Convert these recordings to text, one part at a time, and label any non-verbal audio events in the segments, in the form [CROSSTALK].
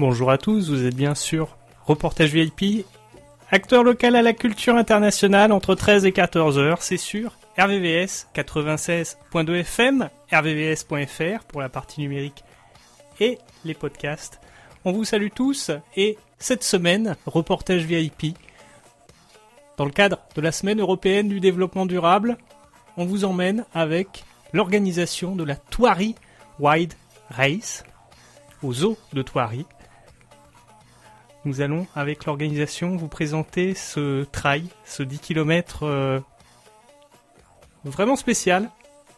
Bonjour à tous, vous êtes bien sûr Reportage VIP, acteur local à la culture internationale entre 13 et 14 heures, c'est sûr. RVVS 96.2 FM, rvvs.fr pour la partie numérique et les podcasts. On vous salue tous et cette semaine, reportage VIP. Dans le cadre de la semaine européenne du développement durable, on vous emmène avec l'organisation de la Thoiry Wide Race au zoo de Thoiry nous allons, avec l'organisation, vous présenter ce trail, ce 10 km euh, vraiment spécial,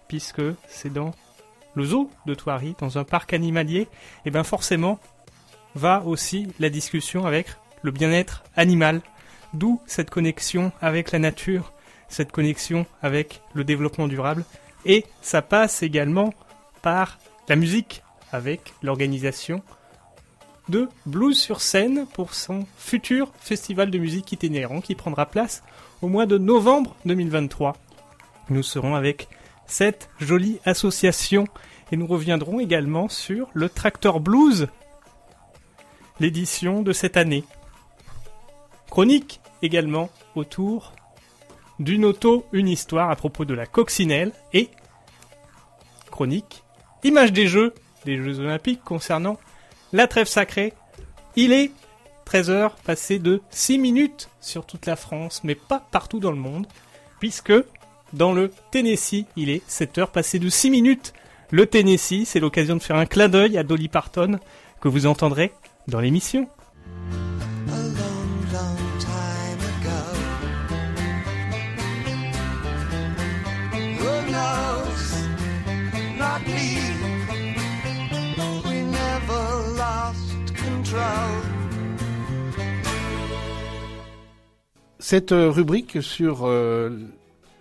puisque c'est dans le zoo de Thoiry, dans un parc animalier, et bien forcément, va aussi la discussion avec le bien-être animal, d'où cette connexion avec la nature, cette connexion avec le développement durable, et ça passe également par la musique, avec l'organisation de Blues sur scène pour son futur festival de musique itinérant qui prendra place au mois de novembre 2023. Nous serons avec cette jolie association et nous reviendrons également sur le Tractor Blues, l'édition de cette année. Chronique également autour d'une auto, une histoire à propos de la coccinelle et chronique, image des Jeux, des Jeux Olympiques concernant la trêve sacrée. Il est 13h passé de 6 minutes sur toute la France, mais pas partout dans le monde, puisque dans le Tennessee, il est 7h passé de 6 minutes. Le Tennessee, c'est l'occasion de faire un clin d'œil à Dolly Parton, que vous entendrez dans l'émission. Cette rubrique sur euh,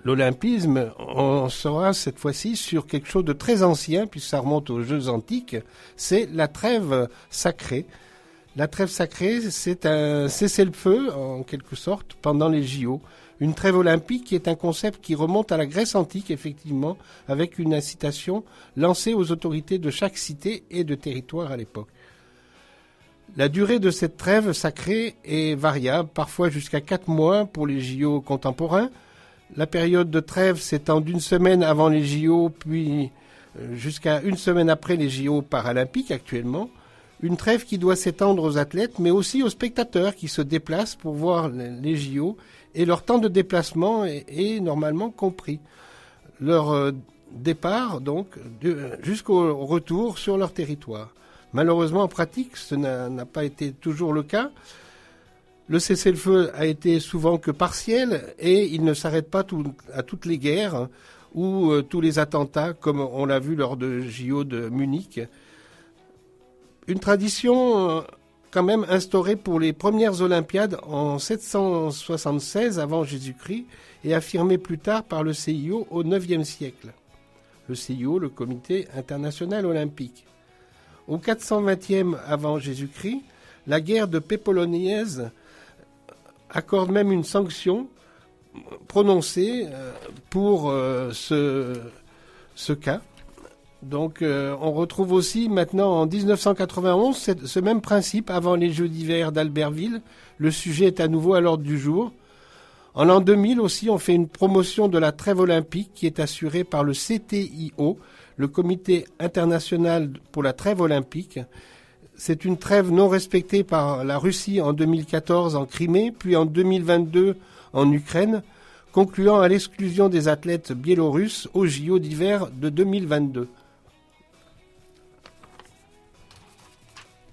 l'olympisme, on sera cette fois-ci sur quelque chose de très ancien, puisque ça remonte aux Jeux antiques, c'est la trêve sacrée. La trêve sacrée, c'est un cessez-le-feu, en quelque sorte, pendant les JO. Une trêve olympique qui est un concept qui remonte à la Grèce antique, effectivement, avec une incitation lancée aux autorités de chaque cité et de territoire à l'époque. La durée de cette trêve sacrée est variable, parfois jusqu'à 4 mois pour les JO contemporains. La période de trêve s'étend d'une semaine avant les JO, puis euh, jusqu'à une semaine après les JO paralympiques actuellement. Une trêve qui doit s'étendre aux athlètes, mais aussi aux spectateurs qui se déplacent pour voir les JO, et leur temps de déplacement est, normalement compris. Leur euh, départ, donc, jusqu'au retour sur leur territoire. Malheureusement, en pratique, ce n'a pas été toujours le cas. Le cessez-le-feu a été souvent que partiel et il ne s'arrête pas à toutes les guerres ou euh, tous les attentats, comme on l'a vu lors de JO de Munich. Une tradition euh, quand même instaurée pour les premières Olympiades en 776 avant Jésus-Christ et affirmée plus tard par le CIO au IXe siècle. Le CIO, le Comité international olympique. Au 420e avant Jésus-Christ, la guerre de Pépolonaise accorde même une sanction prononcée euh, pour euh, ce, ce cas. Donc euh, on retrouve aussi maintenant en 1991 ce même principe avant les Jeux d'hiver d'Albertville. Le sujet est à nouveau à l'ordre du jour. En l'an 2000 aussi, on fait une promotion de la trêve olympique qui est assurée par le CTIO, le Comité international pour la trêve olympique. C'est une trêve non respectée par la Russie en 2014 en Crimée, puis en 2022 en Ukraine, concluant à l'exclusion des athlètes biélorusses au JO d'hiver de 2022.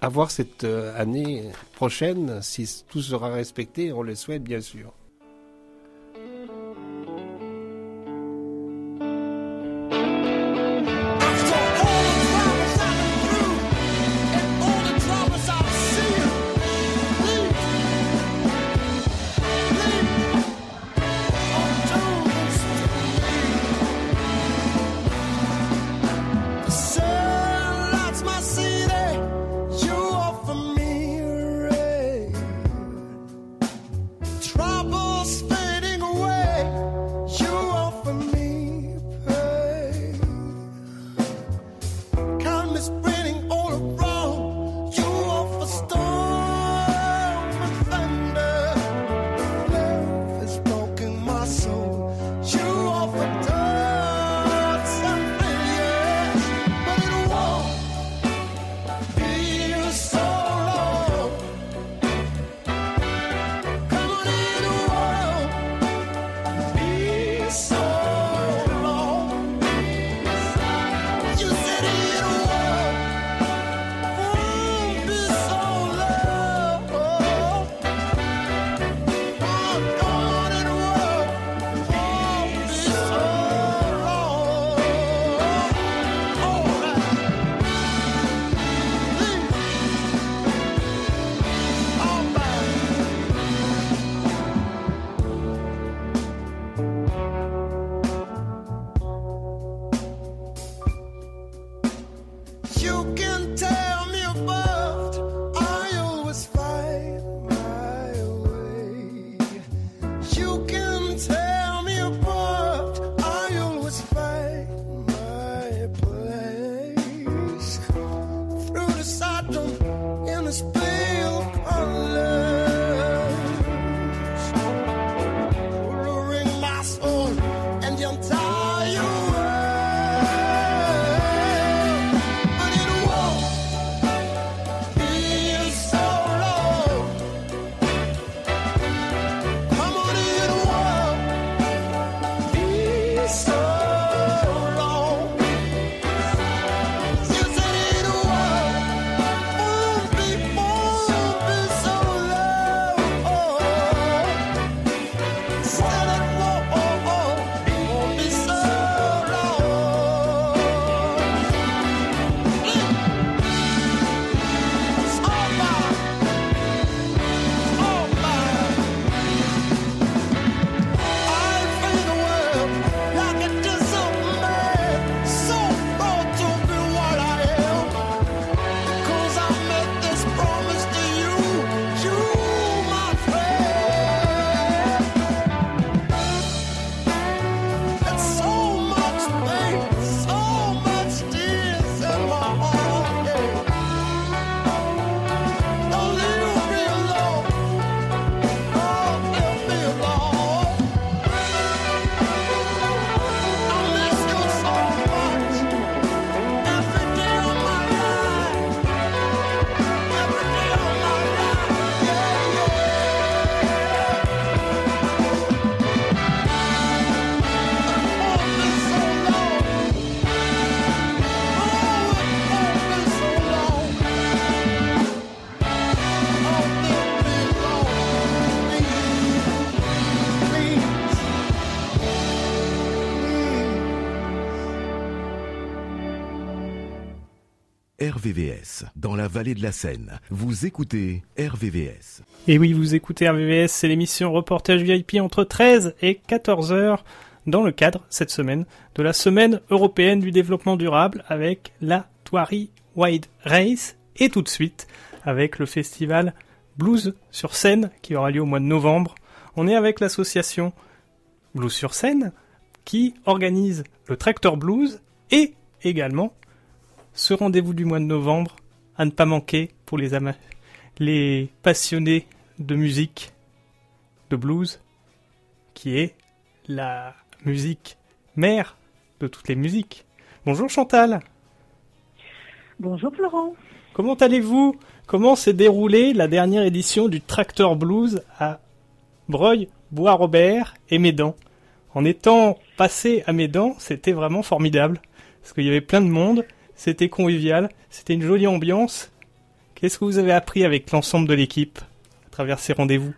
À voir cette euh, année prochaine, si tout sera respecté, on le souhaite bien sûr. Dans la vallée de la Seine. Vous écoutez RVVS. Et oui, vous écoutez RVVS, c'est l'émission Reportage VIP entre 13 et 14 heures dans le cadre, cette semaine, de la Semaine européenne du développement durable avec la Toiri Wide Race et tout de suite avec le festival Blues sur scène qui aura lieu au mois de novembre. On est avec l'association Blues sur scène qui organise le Tractor Blues et également ce rendez-vous du mois de novembre à ne pas manquer pour les, les passionnés de musique, de blues, qui est la musique mère de toutes les musiques. Bonjour Chantal. Bonjour Florent. Comment allez-vous? Comment s'est déroulée la dernière édition du Tractor Blues à Breuil, Bois-Robert et Médan? En étant passé à Médan, c'était vraiment formidable parce qu'il y avait plein de monde c'était convivial, c'était une jolie ambiance. Qu'est-ce que vous avez appris avec l'ensemble de l'équipe à travers ces rendez-vous?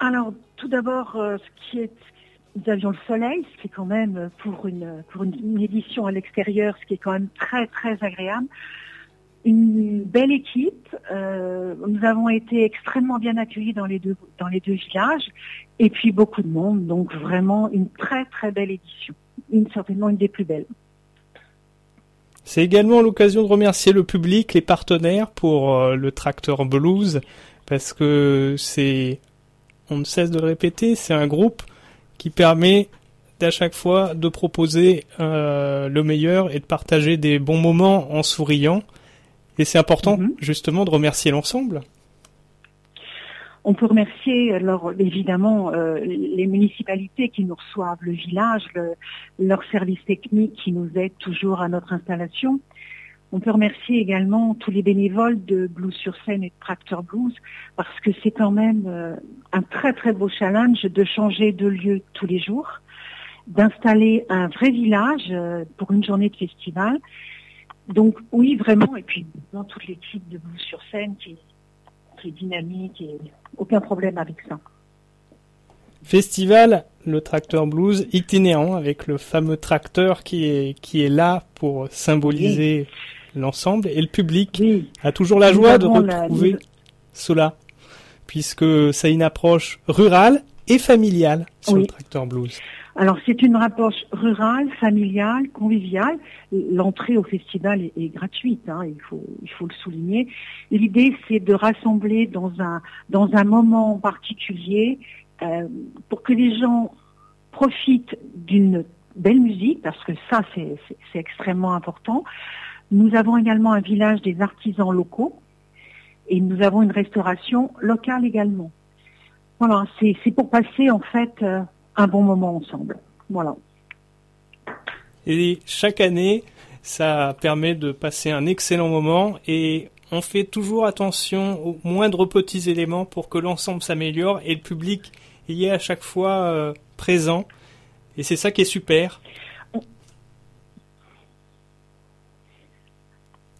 Alors, tout d'abord, euh, ce qui est nous avions le soleil, ce qui est quand même pour une pour une, édition à l'extérieur, ce qui est quand même très très agréable. Une belle équipe. Euh, nous avons été extrêmement bien accueillis dans les deux dans les deux villages, et puis beaucoup de monde. Donc vraiment une très très belle édition. Une certainement une des plus belles. C'est également l'occasion de remercier le public, les partenaires pour euh, le tracteur blues, parce que c'est, on ne cesse de le répéter, c'est un groupe qui permet d'à chaque fois de proposer euh, le meilleur et de partager des bons moments en souriant. Et c'est important mhm. justement de remercier l'ensemble. On peut remercier évidemment euh, les municipalités qui nous reçoivent, le village, leur service technique qui nous aide toujours à notre installation. On peut remercier également tous les bénévoles de Blues sur scène et de Tractor Blues parce que c'est quand même euh, un très très beau challenge de changer de lieu tous les jours, d'installer un vrai village euh, pour une journée de festival. Donc oui, vraiment, et puis dans toute l'équipe de Blues sur scène qui, dynamique et aucun problème avec ça. Festival, le tracteur blues itinérant avec le fameux tracteur qui est, qui est là pour symboliser l'ensemble et le public a toujours la joie de retrouver cela puisque c'est une approche rurale et familiale sur le tracteur blues. Alors c'est une approche rurale, familiale, conviviale. L'entrée au festival est, gratuite, hein, il faut il faut le souligner. L'idée c'est de rassembler dans un dans un moment particulier euh, pour que les gens profitent d'une belle musique parce que ça c'est extrêmement important. Nous avons également un village des artisans locaux et nous avons une restauration locale également. Voilà, c'est pour passer en fait euh, un bon moment ensemble. Voilà. Et chaque année, ça permet de passer un excellent moment et on fait toujours attention aux moindres petits éléments pour que l'ensemble s'améliore et le public y est à chaque fois euh, présent. Et c'est ça qui est super.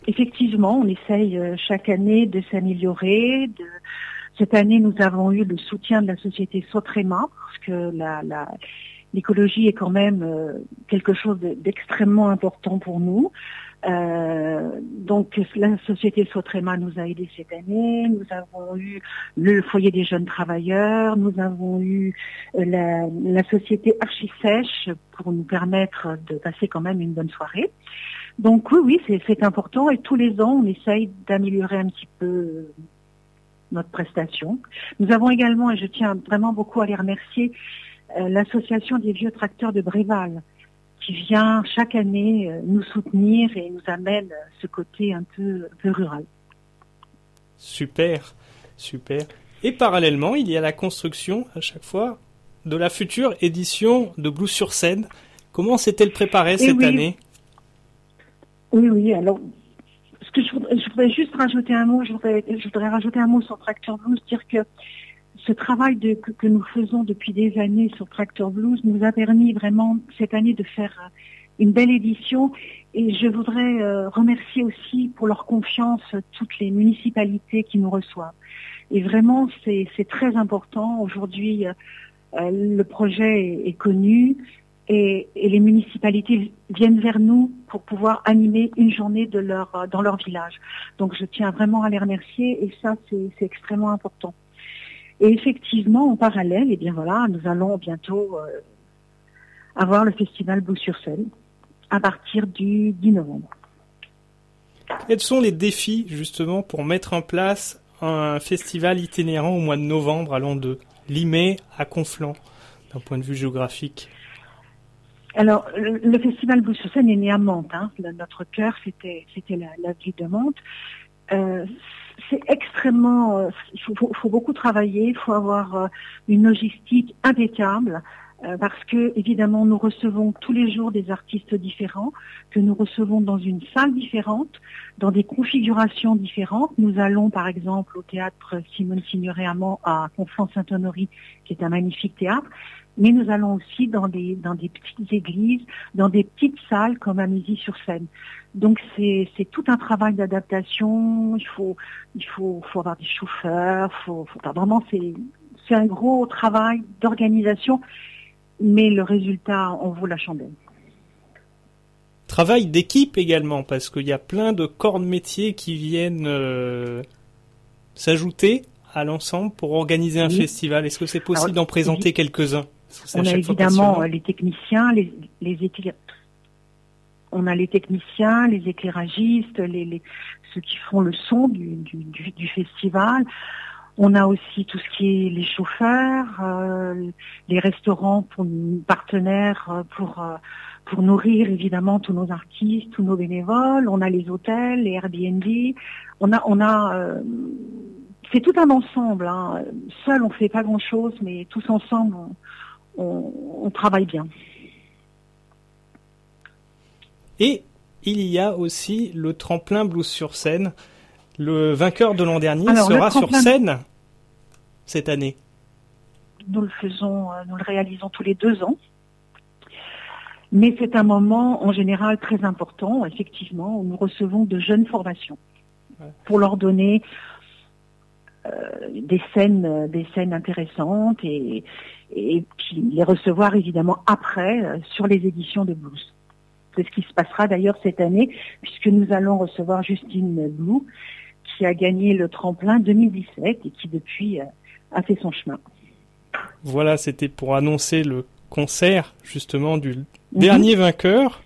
Effectivement, on essaye euh, chaque année de s'améliorer. Cette année, nous avons eu le soutien de la société Sotrema que l'écologie est quand même euh, quelque chose d'extrêmement important pour nous. Euh, donc la société Sotrema nous a aidés cette année. Nous avons eu le foyer des jeunes travailleurs. Nous avons eu la, la société Archisèche pour nous permettre de passer quand même une bonne soirée. Donc oui, oui, c'est important et tous les ans, on essaye d'améliorer un petit peu euh, notre prestation. Nous avons également, et je tiens vraiment beaucoup à les remercier, euh, l'association des vieux tracteurs de Bréval, qui vient chaque année euh, nous soutenir et nous amène ce côté un peu, un peu rural. Super, super. Et parallèlement, il y a la construction à chaque fois de la future édition de Blues sur scène. Comment s'est-elle préparée cette année? Oui, oui. Alors, je voudrais, juste rajouter un mot, je voudrais, rajouter un mot sur Tractor Blues, dire que ce travail que, nous faisons depuis des années sur Tractor Blues nous a permis vraiment cette année de faire une belle édition et je voudrais euh, remercier aussi pour leur confiance toutes les municipalités qui nous reçoivent. Et vraiment, c'est très important. Aujourd'hui, euh, le projet est connu, et, les municipalités viennent vers nous pour pouvoir animer une journée de leur, dans leur village. Donc je tiens vraiment à les remercier et ça c'est extrêmement important. Et effectivement, en parallèle, et eh bien voilà, nous allons bientôt euh, avoir le festival Beau sur Seine à partir du 10 novembre. Quels sont les défis justement pour mettre en place un festival itinérant au mois de novembre allant de Limay à Conflans d'un point de vue géographique alors, le, festival Blues sur est né à Mantes. Hein. notre cœur, c'était c'était la, ville de Mantes. Euh, c'est extrêmement, euh, il faut, beaucoup travailler, il faut avoir euh, une logistique impeccable parce que évidemment nous recevons tous les jours des artistes différents que nous recevons dans une salle différente, dans des configurations différentes. Nous allons par exemple au théâtre Simone Signoret à Conflans-Saint-Honoré, qui est un magnifique théâtre mais nous allons aussi dans des, dans des petites églises, dans des petites salles comme à Midi-sur-Seine. Donc c'est, tout un travail d'adaptation, il faut, il faut, faut avoir des chauffeurs, faut, faut vraiment c'est, c'est un gros travail d'organisation, mais le résultat en vaut la chandelle. Travail d'équipe également, parce qu'il y a plein de corps de métier qui viennent euh, s'ajouter à l'ensemble pour organiser un festival. Est-ce que c'est possible d'en présenter quelques-uns? On a évidemment les techniciens, les, les on a les techniciens, les éclairagistes, les, ceux qui font le son du, festival. On a aussi tout ce qui est les chauffeurs, euh, les restaurants pour partenaires euh, pour euh, pour nourrir évidemment tous nos artistes, tous nos bénévoles. On a les hôtels, les Airbnb. On a on a c'est tout un ensemble. Hein. Seul on fait pas grand chose, mais tous ensemble on, travaille bien. Et il y a aussi le tremplin blues sur scène. Le vainqueur de l'an dernier sera sur scène cette année. Nous le faisons, euh, nous le réalisons tous les deux ans. Mais c'est un moment en général très important, effectivement, où nous recevons de jeunes formations pour leur donner des scènes, des scènes intéressantes et, et puis les recevoir évidemment après euh, sur les éditions de Blues. C'est ce qui se passera d'ailleurs cette année, puisque nous allons recevoir Justine Blue, qui a gagné le tremplin 2017 et qui depuis euh, a fait son chemin. Voilà, c'était pour annoncer le concert justement du mhm. dernier vainqueur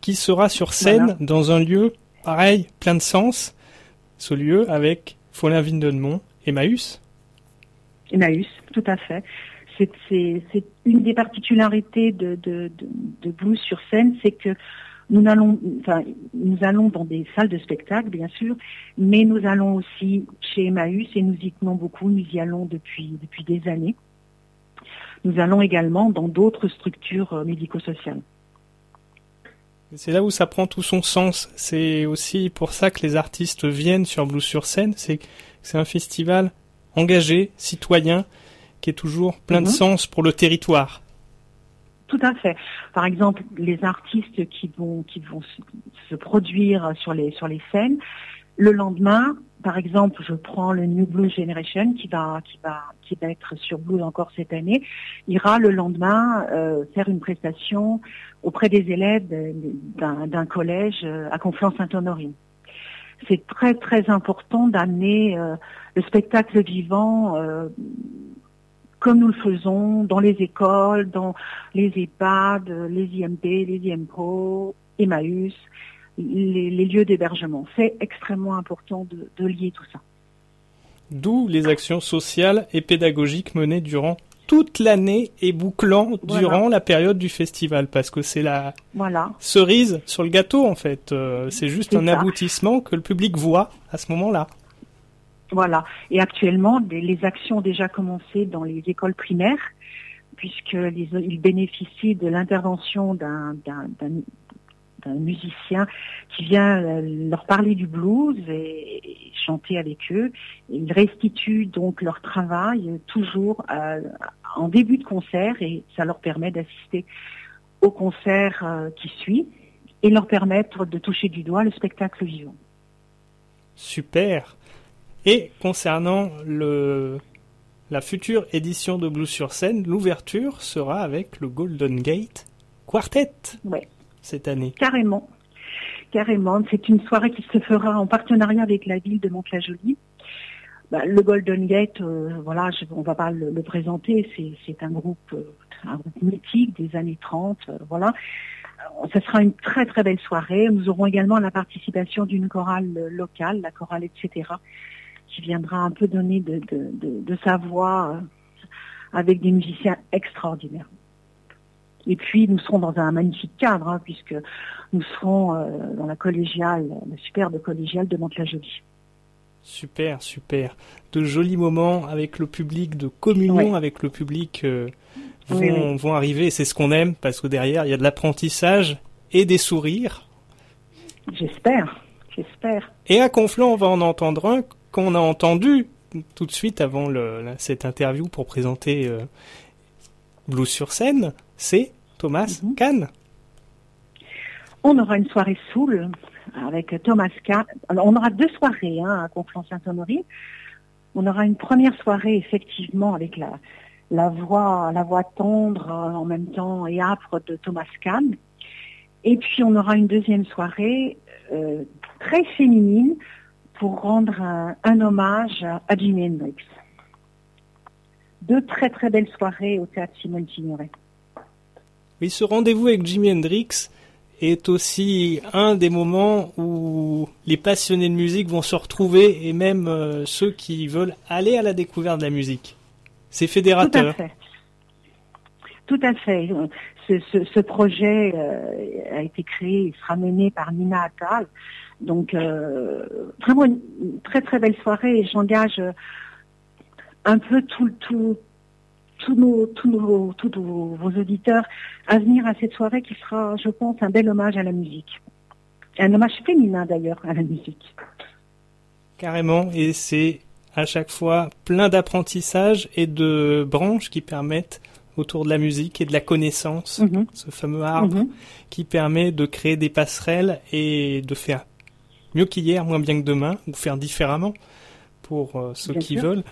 qui sera sur scène dans un lieu pareil, plein de sens. Ce lieu avec Folin Vindelmont, Emmaüs? Emmaüs, tout à fait c'est une des particularités de, de, Blues sur scène, c'est que Nous allons, enfin, nous allons dans des salles de spectacle, bien sûr, mais nous allons aussi chez Emmaüs et nous y tenons beaucoup. Nous y allons depuis depuis des années. Nous allons également dans d'autres structures euh, médico-sociales. C'est là où ça prend tout son sens. C'est aussi pour ça que les artistes viennent sur Blues sur scène. C'est c'est un festival engagé, citoyen, qui est toujours plein de Mhm. sens pour le territoire. Tout à fait. Par exemple, les artistes qui vont qui vont se, se produire sur les sur les scènes, le lendemain, par exemple, je prends le New Blues Generation qui va qui va qui va être sur Blues encore cette année, ira le lendemain euh, faire une prestation auprès des élèves d'un collège euh, à Conflans-Sainte-Honorine. C'est très très important d'amener euh, le spectacle vivant euh, comme nous le faisons dans les écoles, dans les EHPAD, les IMP, les IMPRO, Emmaüs, les, lieux d'hébergement. C'est extrêmement important de lier tout ça. D'où les actions sociales et pédagogiques menées durant toute l'année et bouclant Voilà. durant la période du festival, parce que c'est la Voilà, cerise sur le gâteau en fait. Euh, c'est juste un ça. aboutissement que le public voit à ce moment-là. voilà. Et actuellement, des- les actions ont déjà commencé dans les écoles primaires, puisque les- ils bénéficient de l'intervention d'un d'un musicien qui vient euh, leur parler du blues et, et chanter avec eux. Et ils restituent donc leur travail euh, toujours euh, en début de concert et ça leur permet d'assister au concert qui suit et leur permettre de toucher du doigt le spectacle vivant. Super. Et concernant le la future édition de Blues sur scène, l'ouverture sera avec le Golden Gate Quartet Ouais. Cette année. Carrément. Carrément. C'est une soirée qui se fera en partenariat avec la ville de Mantes-la-Jolie. Bah, le Golden Gate, euh, voilà, on va pas le, présenter, c'est, c'est un groupe, euh, un groupe mythique des années 30, euh, voilà. Ce sera une très très belle soirée. Nous aurons également la participation d'une chorale locale, la chorale etc., qui viendra un peu donner de, sa voix avec des musiciens extraordinaires. Et puis nous serons dans un magnifique cadre, hein, puisque nous serons euh, dans la collégiale, la superbe collégiale de Mantes-la-Jolie. Super, super. De jolis moments avec le public, de communion Ouais. avec le public euh, vont, Oui, oui. vont arriver. C'est ce qu'on aime parce que derrière, il y a de l'apprentissage et des sourires. J'espère, j'espère. Et à Conflans, on va en entendre un qu'on a entendu tout de suite avant le- cette interview pour présenter euh, Blues sur scène. C'est Thomas Mhm. Kahn. On aura une soirée soul avec Thomas Kahn. Alors, on aura deux soirées hein, à Conflans-Sainte-Honorine. On aura une première soirée effectivement avec la, la voix, la voix tendre euh, en même temps et âpre de Thomas Kahn. Et puis on aura une deuxième soirée euh, très féminine pour rendre un, un hommage à Jimi Hendrix. Deux très très belles soirées au théâtre Simone Signoret. Oui, ce rendez-vous avec Jimi Hendrix est aussi un des moments où les passionnés de musique vont se retrouver et même euh, ceux qui veulent aller à la découverte de la musique. C'est Tout à fédérateur. fait. Tout à fait. Ce, projet euh, a été créé et sera mené par Nina Attal. Donc euh, vraiment une, très très belle soirée et j'engage un peu tout, tout, tous nos, tous nos, tous nos- vos auditeurs à venir à cette soirée qui sera, je pense, un bel hommage à la musique. Un hommage féminin d'ailleurs à la musique. Carrément. Et c'est à chaque fois plein d'apprentissage et de branches qui permettent autour de la musique et de la connaissance, Mhm, ce fameux arbre mhm. qui permet de créer des passerelles et de faire mieux qu'hier, moins bien que demain, ou faire différemment pour euh, ceux Bien qui sûr. veulent.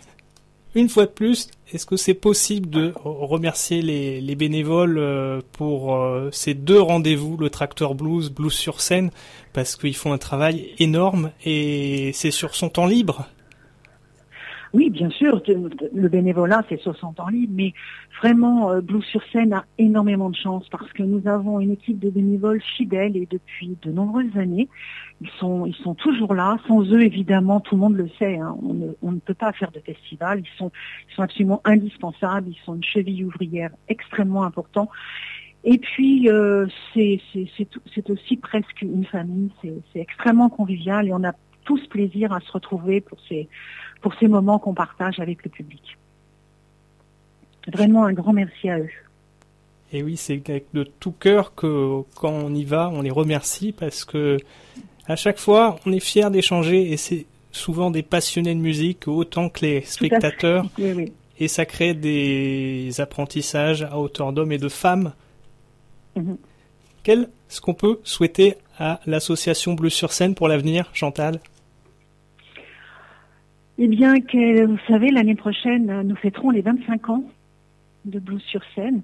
Une fois de plus, est-ce que c'est possible de remercier les, les bénévoles euh, pour euh, ces deux rendez-vous, le Tracteur Blues, Blues sur scène, parce qu'ils font un travail énorme et c'est sur son temps libre. Oui, bien sûr, le bénévolat, c'est sur son temps libre, mais vraiment, euh, Blues sur scène a énormément de chance parce que nous avons une équipe de bénévoles fidèles et depuis de nombreuses années, ils sont, ils sont toujours là. Sans eux, évidemment, tout le monde le sait, hein, on, ne, on ne peut pas faire de festival. Ils sont, ils sont absolument indispensables. Ils sont une cheville ouvrière extrêmement importante. Et puis, euh, c'est aussi presque une famille, c'est extrêmement convivial et on a tous plaisir à se retrouver pour ces, pour ces moments qu'on partage avec le public. Vraiment un grand merci à eux. Et oui, c'est avec de tout cœur que quand on y va, on les remercie parce que à chaque fois, on est fier d'échanger et c'est souvent des passionnés de musique autant que les spectateurs. Et ça crée des apprentissages à hauteur d'hommes et de femmes. Mhm. Qu'est-ce qu'on peut souhaiter à l'association Bleu sur scène pour l'avenir, Chantal? Eh bien, vous savez, l'année prochaine, nous fêterons les 25 ans de Blue sur scène.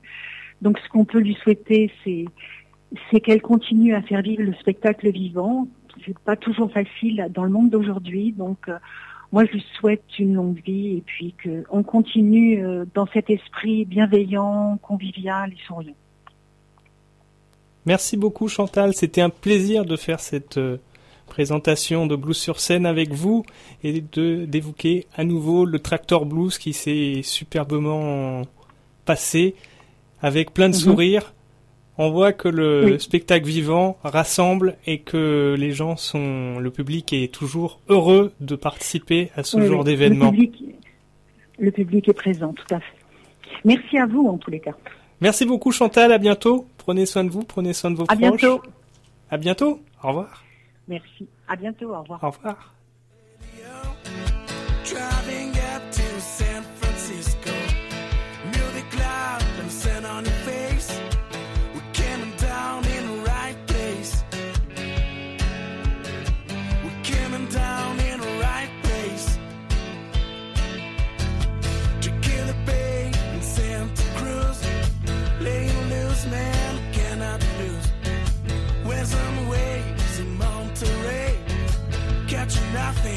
Donc, ce qu'on peut lui souhaiter, c'est qu'elle continue à faire vivre le spectacle vivant. C'est pas toujours facile dans le monde d'aujourd'hui, donc euh, moi je lui souhaite une longue vie et puis qu'on continue euh, dans cet esprit bienveillant, convivial et souriant. Merci beaucoup Chantal, c'était un plaisir de faire cette euh, présentation de Blues sur scène avec vous et de d'évoquer à nouveau le Tractor Blues qui s'est superbement passé avec plein de mhm. sourires. On voit que le spectacle vivant rassemble et que les gens sont, le public est toujours heureux de participer à ce genre d'événement. Le, public est présent, tout à fait. Merci à vous en tous les cas. Merci beaucoup Chantal, à bientôt. Prenez soin de vous, prenez soin de vos à proches. À bientôt. À bientôt. Au revoir. Merci. À bientôt. Au revoir. Au revoir. nothing.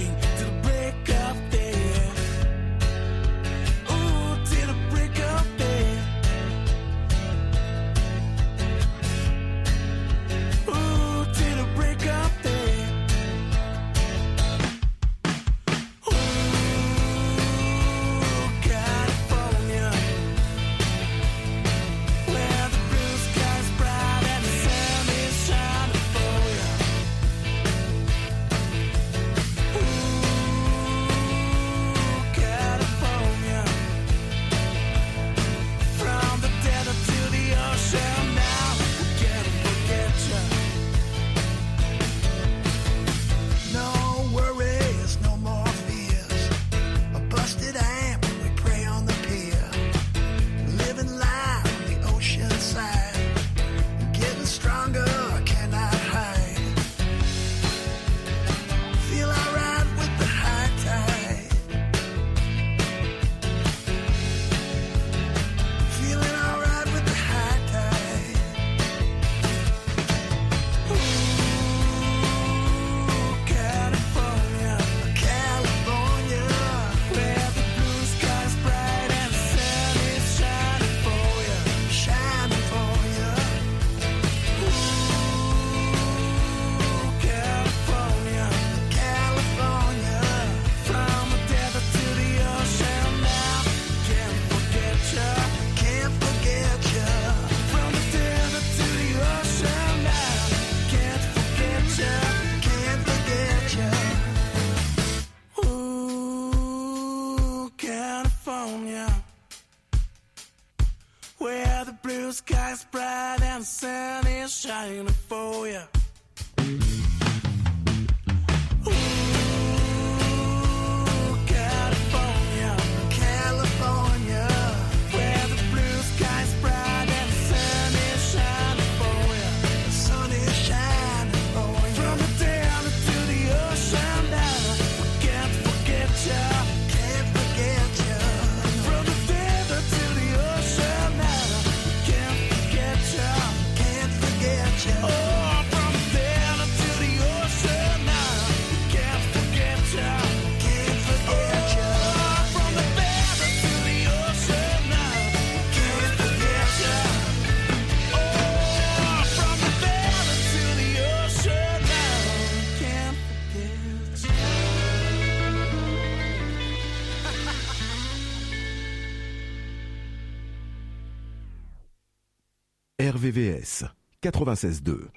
RVVS 96.2.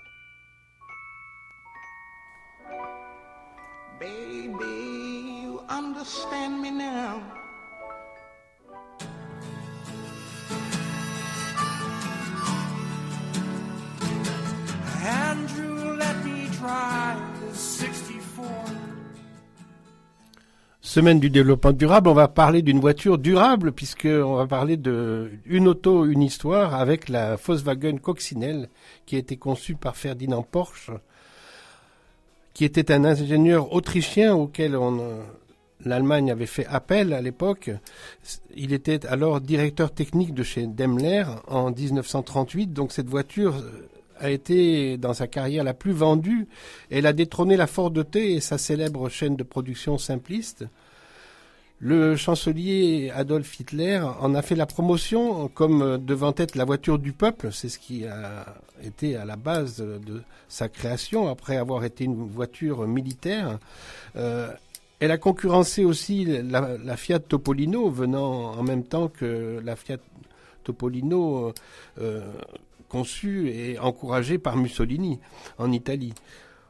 Baby, you understand Semaine du développement durable, on va parler d'une voiture durable puisque on va parler de une auto, une histoire avec la Volkswagen Coccinelle qui a été conçue par Ferdinand Porsche, qui était un ingénieur autrichien auquel l'Allemagne avait fait appel à l'époque. Il était alors directeur technique de chez Daimler en 1938, donc cette voiture euh, a été dans sa carrière la plus vendue. Elle a détrôné la Ford T et sa célèbre chaîne de production simpliste. Le chancelier Adolf Hitler en a fait la promotion comme devant être la voiture du peuple. C'est ce qui a été à la base de sa création après avoir été une voiture militaire. Euh, elle a concurrencé aussi la, Fiat Topolino venant en même temps que la Fiat Topolino euh, conçue et encouragée par Mussolini en Italie.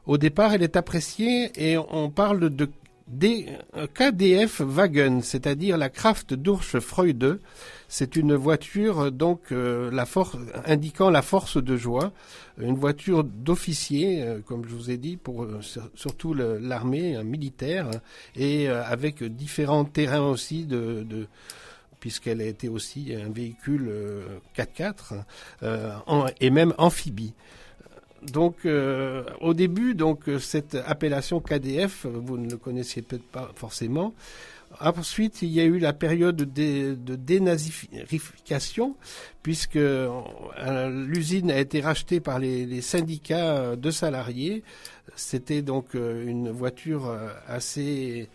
Au départ, elle est appréciée et on parle de D, KDF Wagen, c'est-à-dire la Kraft Durche Freude. C'est une voiture donc euh, la force indiquant la force de joie, une voiture d'officier, euh, comme je vous ai dit, pour euh, surtout l'armée militaire, et avec différents terrains aussi de, de puisqu'elle a été aussi un véhicule 4x4 et même amphibie donc, euh, au début, donc cette appellation KDF, vous ne le connaissiez peut-être pas forcément. Ensuite, il y a eu la période de, de dénazification, puisque euh, l'usine a été rachetée par les, syndicats de salariés. C'était donc euh, une voiture assez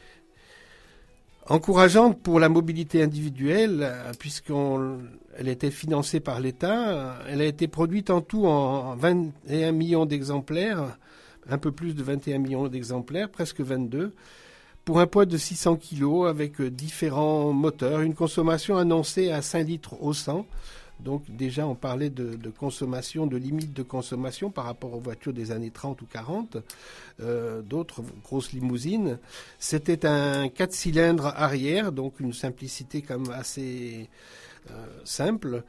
encourageante pour la mobilité individuelle, puisqu'elle était financée par l'État. Elle a été produite en tout en 21 millions d'exemplaires, un peu plus de 21 millions d'exemplaires, presque 22, pour un poids de 600 kg avec différents moteurs, une consommation annoncée à 5 litres au 100. Donc déjà, on parlait de, consommation, de limite de consommation par rapport aux voitures des années 30 ou 40, euh, d'autres grosses limousines. C'était un 4 cylindres arrière, donc une simplicité comme assez euh, simple.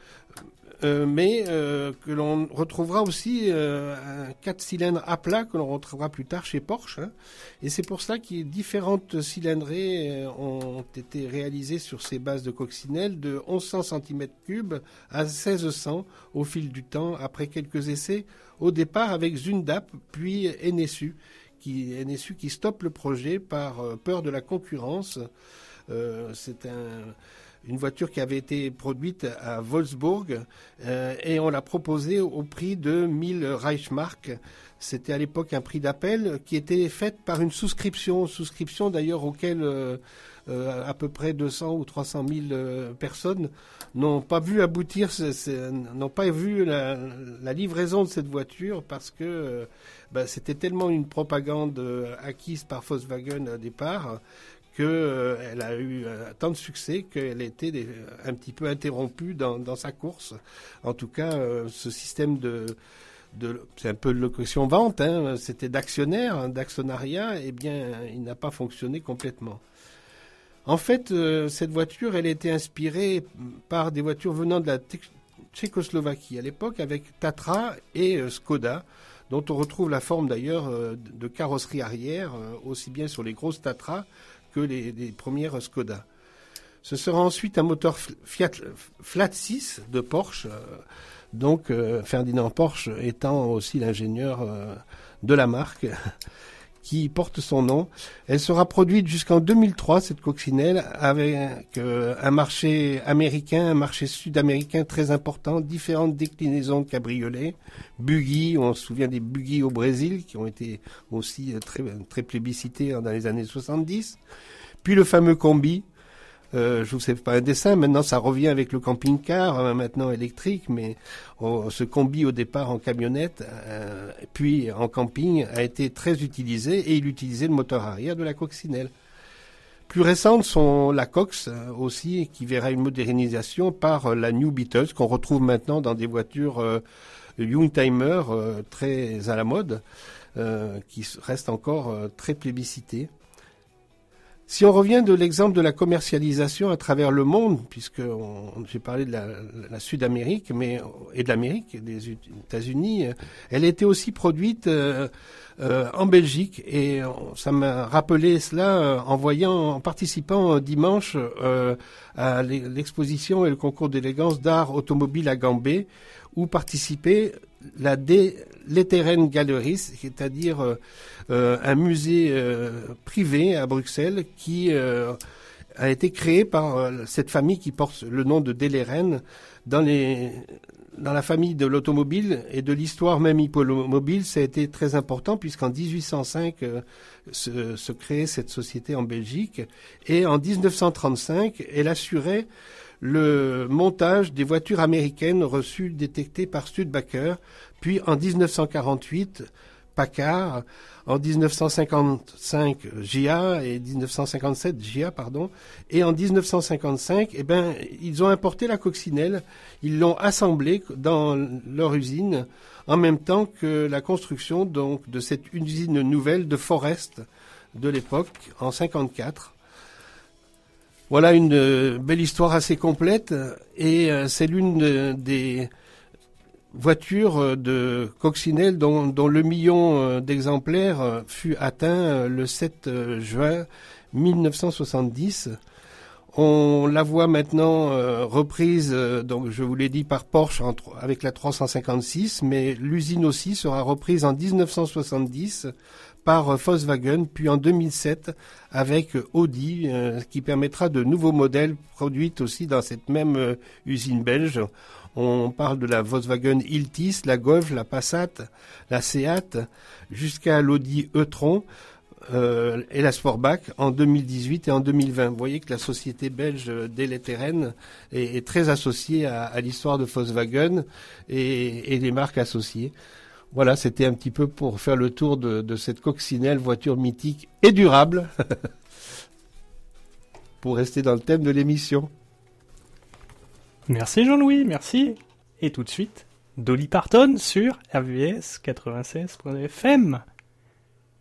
Euh, mais euh, que l'on retrouvera aussi euh, un 4 cylindres à plat que l'on retrouvera plus tard chez Porsche. Hein. Et c'est pour cela que différentes cylindrées ont été réalisées sur ces bases de coccinelle de 1100 cm3 à 1600 au fil du temps, après quelques essais, au départ avec Zundap, puis NSU, qui, NSU qui stoppe le projet par peur de la concurrence. c'est un une voiture qui avait été produite à Wolfsburg euh, et on l'a proposée au prix de 1000 Reichsmark. C'était à l'époque un prix d'appel qui était fait par une souscription, souscription d'ailleurs auquel euh, euh, à peu près 200 ou 300 000 euh, personnes n'ont pas vu aboutir, n'ont pas vu la, livraison de cette voiture parce que euh, bah, c'était tellement une propagande acquise par Volkswagen au départ qu'elle euh, a eu euh, tant de succès qu'elle a été des, un petit peu interrompue dans, sa course. En tout cas, euh, ce système de, de c'est un peu de location vente, hein, c'était d'actionnaire, hein, d'actionnariat, eh bien, il n'a pas fonctionné complètement. En fait, cette voiture, elle a été inspirée par des voitures venant de la Tchécoslovaquie à l'époque, avec Tatra et Skoda, dont on retrouve la forme d'ailleurs de carrosserie arrière, aussi bien sur les grosses Tatra que les, premières Skoda. Ce sera ensuite un moteur Fiat Flat 6 de Porsche, euh, donc euh, Ferdinand Porsche étant aussi l'ingénieur euh, de la marque qui porte son nom. Elle sera produite jusqu'en 2003, cette coccinelle, avec un marché américain, un marché sud-américain très important, différentes déclinaisons de cabriolets, buggy, on se souvient des buggy au Brésil, qui ont été aussi très, très plébiscités dans les années 70. Puis le fameux combi, euh, je vous sais pas un dessin. Maintenant, ça revient avec le camping-car, euh, maintenant électrique, mais oh, ce combi au départ en camionnette, euh, puis en camping, a été très utilisé et il utilisait le moteur arrière de la coccinelle. Plus récentes sont la Cox euh, aussi, qui verra une modernisation par euh, la New Beatles qu'on retrouve maintenant dans des voitures euh, Youngtimer euh, très à la mode, euh, qui restent encore très plébiscitées. Si on revient de l'exemple de la commercialisation à travers le monde, puisque j'ai parlé de la, la Sud-Amérique, mais et de l'Amérique, des États-Unis, euh, elle était aussi produite euh, euh, en Belgique. Et on- ça m'a rappelé cela euh, en voyant, en participant euh, dimanche euh, à l'e- l'exposition et le concours d'élégance d'art automobile à Gambé, où participait la. Letteren Gallery, c'est-à-dire euh, euh, un musée euh, privé à Bruxelles qui euh, a été créé par euh, cette famille qui porte le nom de Deleren dans dans la famille de l'automobile et de l'histoire même hippomobile, ça a été très important puisqu'en 1805 euh, se, se créait cette société en Belgique et en 1935 elle assurait le montage des voitures américaines reçues détectées par Studebaker, puis en 1948 Packard, en 1955 GIA et 1957 GIA pardon, et en 1955 eh ben ils ont importé la coccinelle, ils l'ont assemblée dans leur usine en même temps que la construction donc de cette usine nouvelle de Forest de l'époque en 54. Voilà une euh, belle histoire assez complète et euh, c'est l'une euh, des voitures euh, de coccinelle dont, le million euh, d'exemplaires euh, fut atteint euh, le 7 euh, juin 1970. On la voit maintenant euh, reprise, euh, donc je vous l'ai dit, par Porsche avec la 356, mais l'usine aussi sera reprise en 1970 par Volkswagen, puis en 2007 avec Audi, euh, qui permettra de nouveaux modèles produits aussi dans cette même euh, usine belge. On parle de la Volkswagen Iltis, la Golf, la Passat, la Seat, jusqu'à l'Audi e-tron euh, et la Sportback en 2018 et en 2020. Vous voyez que la société belge Deleteren est, est très associée à, l'histoire de Volkswagen et, les marques associées. Voilà, c'était un petit peu pour faire le tour de, cette coccinelle voiture mythique et durable. [LAUGHS] pour rester dans le thème de l'émission. Merci Jean-Louis, merci. Et tout de suite, Dolly Parton sur RVS 96.fm.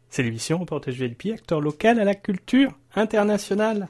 C'est l'émission Reportage VLP, acteur local à la culture internationale.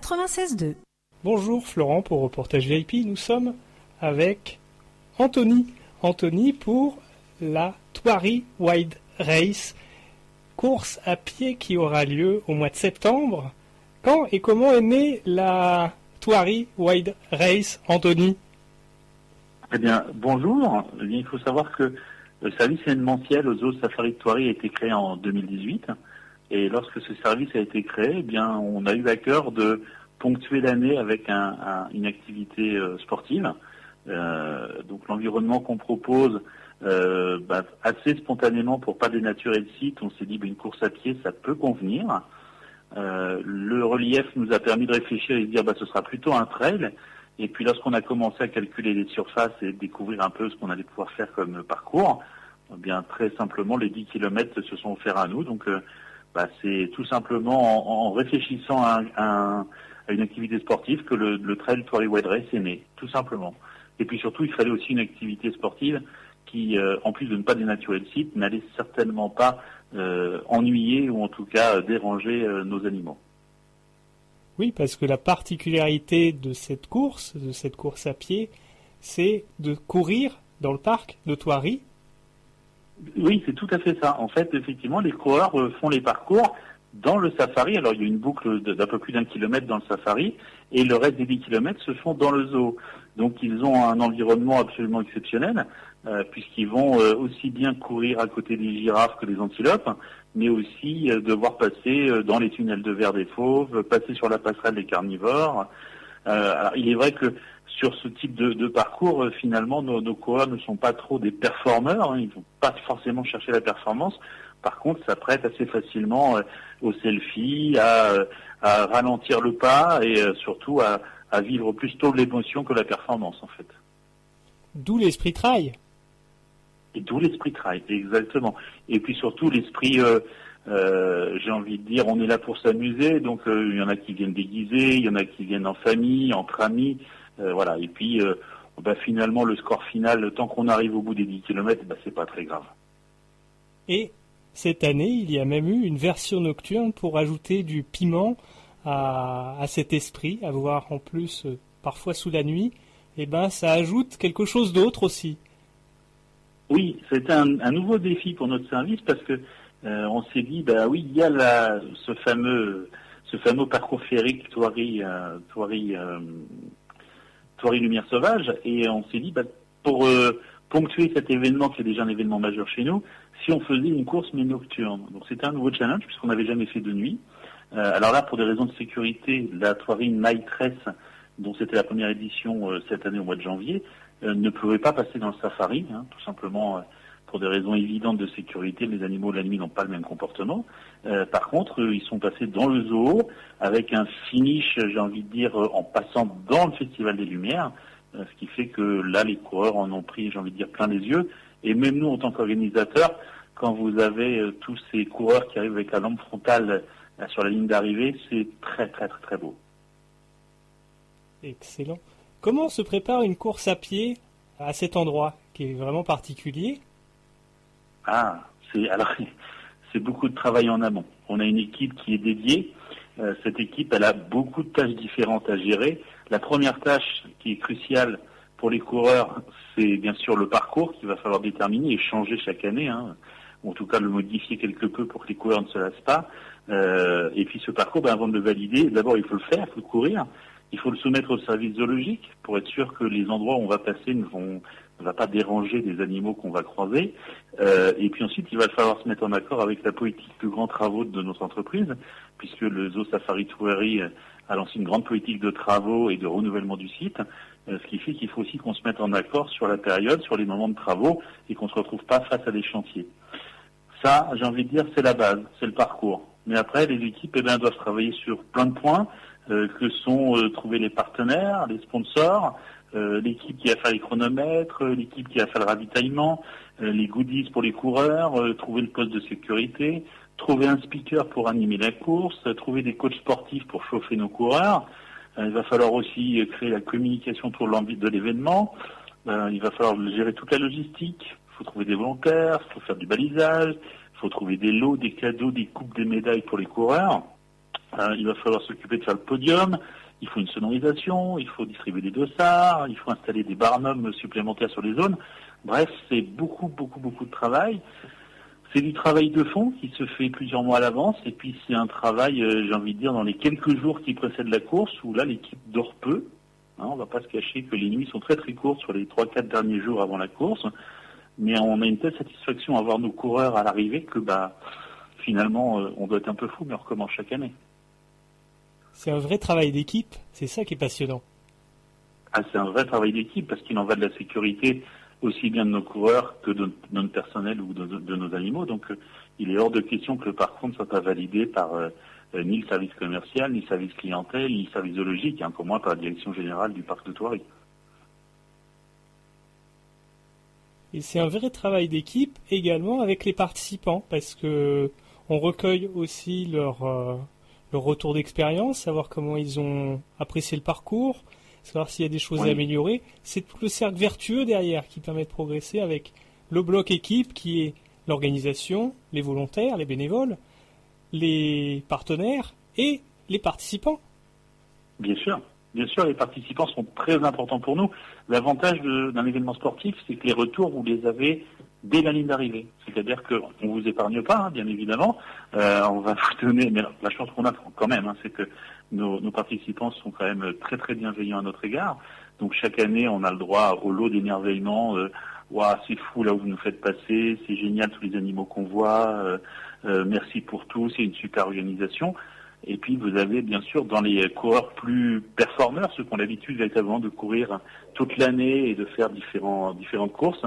96.2. Bonjour Florent pour Reportage VIP. Nous sommes avec Anthony. Anthony pour la Thoiry Wide Race, course à pied qui aura lieu au mois de septembre. Quand et comment est née la Thoiry Wide Race, Anthony? Eh bien, bonjour. Eh bien, il faut savoir que le service événementiel aux zoo Safari de Thoiry a été créé en 2018. Et lorsque ce service a été créé, eh bien, on a eu à cœur de ponctuer l'année avec un- un- une activité euh, sportive. Euh, donc l'environnement qu'on propose, euh, bah, assez spontanément pour pas dénaturer le site, on s'est dit bah, une course à pied, ça peut convenir. Le relief nous a permis de réfléchir et de dire bah, ce sera plutôt un trail. Et puis lorsqu'on a commencé à calculer les surfaces et découvrir un peu ce qu'on allait pouvoir faire comme parcours, eh bien très simplement les 10 km se sont offerts à nous. Donc bah, c'est tout simplement en, réfléchissant à, un- à une activité sportive que le, trail Tory Wide Race est né, tout simplement. Et puis surtout, il fallait aussi une activité sportive qui, euh, en plus de ne pas dénaturer le site, n'allait certainement pas euh, ennuyer ou en tout cas euh, déranger nos animaux. Oui, parce que la particularité de cette course, de cette course à pied, c'est de courir dans le parc de Thoiry. Oui, c'est tout à fait ça. En fait, effectivement, les coureurs euh, font les parcours dans le safari. Alors, il y a une boucle d'un peu plus d'un kilomètre dans le safari et le reste des 10 kilomètres se font dans le zoo. Donc, ils ont un environnement absolument exceptionnel euh, puisqu'ils vont euh, aussi bien courir à côté des girafes que des antilopes, mais aussi devoir passer dans les tunnels de verre des fauves, passer sur la passerelle des carnivores. Alors, il est vrai que sur ce type de, de parcours, euh, finalement, nos, nos coureurs ne sont pas trop des performeurs. hein, ils ne vont pas forcément chercher la performance. Par contre, ça prête assez facilement euh, au selfie, à, euh, à ralentir le pas et surtout à, à vivre plus tôt l'émotion que la performance, en fait. D'où l'esprit trail. Et d'où l'esprit trail, exactement. Et puis surtout l'esprit, euh, euh, j'ai envie de dire, on est là pour s'amuser. Donc euh, il y en a qui viennent déguisés, il y en a qui viennent en famille, entre amis, voilà. Et puis euh, bah, finalement le score final, tant qu'on arrive au bout des 10 km, bah, c'est pas très grave. Et cette année, il y a même eu une version nocturne pour ajouter du piment à, à cet esprit, à voir en plus euh, parfois sous la nuit. Et ben, ça ajoute quelque chose d'autre aussi. Oui, c'était un, un nouveau défi pour notre service parce que euh, on s'est dit, bah oui, il y a la, ce fameux, ce fameux parcours féerique Thoiry, euh, Thoiry Lumière Sauvage, et on s'est dit, bah, pour euh, ponctuer cet événement qui est déjà un événement majeur chez nous, si on faisait une course mais nocturne. Donc c'était un nouveau challenge puisqu'on n'avait jamais fait de nuit. Euh, alors là, pour des raisons de sécurité, la Thoiry Night Race dont c'était la première édition euh, cette année au mois de janvier, euh, ne pouvaient pas passer dans le safari, hein, tout simplement euh, pour des raisons évidentes de sécurité. Les animaux de la nuit n'ont pas le même comportement. Euh, par contre, eux, ils sont passés dans le zoo avec un finish, j'ai envie de dire, euh, en passant dans le Festival des Lumières, euh, ce qui fait que là, les coureurs en ont pris, j'ai envie de dire, plein les yeux. Et même nous, en tant qu'organisateurs, quand vous avez euh, tous ces coureurs qui arrivent avec la lampe frontale euh, sur la ligne d'arrivée, c'est très très très très beau. Excellent. Comment se prépare une course à pied à cet endroit qui est vraiment particulier? Ah, c'est alors [LAUGHS] c'est beaucoup de travail en amont. On a une équipe qui est dédiée. Euh, cette équipe, elle a beaucoup de tâches différentes à gérer. La première tâche qui est cruciale pour les coureurs, c'est bien sûr le parcours qu'il va falloir déterminer et changer chaque année, hein, en tout cas le modifier quelque peu pour que les coureurs ne se lassent pas. Euh, et puis ce parcours, ben, avant de le valider, d'abord il faut le faire, il faut le courir. Il faut le soumettre au service zoologique pour être sûr que les endroits où on va passer ne vont ne va pas déranger des animaux qu'on va croiser. Euh, et puis ensuite, il va falloir se mettre en accord avec la politique de grands travaux de notre entreprise, puisque le Zoo Safari Touari a lancé une grande politique de travaux et de renouvellement du site, euh, ce qui fait qu'il faut aussi qu'on se mette en accord sur la période, sur les moments de travaux, et qu'on ne se retrouve pas face à des chantiers. Ça, j'ai envie de dire, c'est la base, c'est le parcours. Mais après, les équipes eh doivent travailler sur plein de points, euh, que sont euh, trouver les partenaires, les sponsors, euh, l'équipe qui va faire les chronomètres, euh, l'équipe qui va faire le ravitaillement, euh, les goodies pour les coureurs, trouver le poste de sécurité, trouver un speaker pour animer la course, trouver des coachs sportifs pour chauffer nos coureurs. Il va falloir aussi créer la communication pour l'envie de l'événement. Il va falloir gérer toute la logistique. Il faut trouver des volontaires, il faut faire du balisage, il faut trouver des lots, des cadeaux, des coupes, des médailles pour les coureurs. Il va falloir s'occuper de faire le podium. Il faut une sonorisation, il faut distribuer des dossards, il faut installer des barnums supplémentaires sur les zones. Bref, c'est beaucoup, beaucoup, beaucoup de travail. C'est du travail de fond qui se fait plusieurs mois à l'avance, et puis c'est un travail, euh, j'ai envie de dire, dans les quelques jours qui précèdent la course, où là l'équipe dort peu. Hein, on va pas se cacher que les nuits sont très très courtes sur les trois quatre derniers jours avant la course, mais on a une telle satisfaction à voir nos coureurs à l'arrivée que bah finalement euh, on doit être un peu fou, mais on recommence chaque année. C'est un vrai travail d'équipe, c'est ça qui est passionnant. Ah, c'est un vrai travail d'équipe parce qu'il en va de la sécurité aussi bien de nos coureurs que de, de notre personnel ou de, de nos animaux. Donc, euh, il est hors de question que le parcours ne soit pas validé par euh, euh, ni le service commercial, ni le service clientèle, ni le service zoologique, hein, pour moi par la direction générale du parc de Thoiry. Et c'est un vrai travail d'équipe également avec les participants parce que on recueille aussi leur, euh, leur retour d'expérience, savoir comment ils ont apprécié le parcours, savoir s'il y a des choses Oui. à améliorer. C'est tout le cercle vertueux derrière qui permet de progresser avec le bloc équipe qui est l'organisation, les volontaires, les bénévoles, les partenaires et les participants. Bien sûr. Bien sûr, les participants sont très importants pour nous. L'avantage d'un événement sportif, c'est que les retours, vous les avez dès la ligne d'arrivée. C'est-à-dire qu'on ne vous épargne pas, hein, bien évidemment. Euh, on va [LAUGHS] vous donner, mais la chance qu'on a quand même, hein, c'est que nos, nos participants sont quand même très très bienveillants à notre égard. Donc chaque année, on a le droit au lot d'émerveillement. Ouah, c'est fou là où vous nous faites passer, c'est génial tous les animaux qu'on voit. euh, euh, merci pour tout, c'est une super organisation. Et puis vous avez bien sûr dans les coureurs plus performeurs, ceux qui ont l'habitude véritablement de courir toute l'année et de faire différents, différentes courses,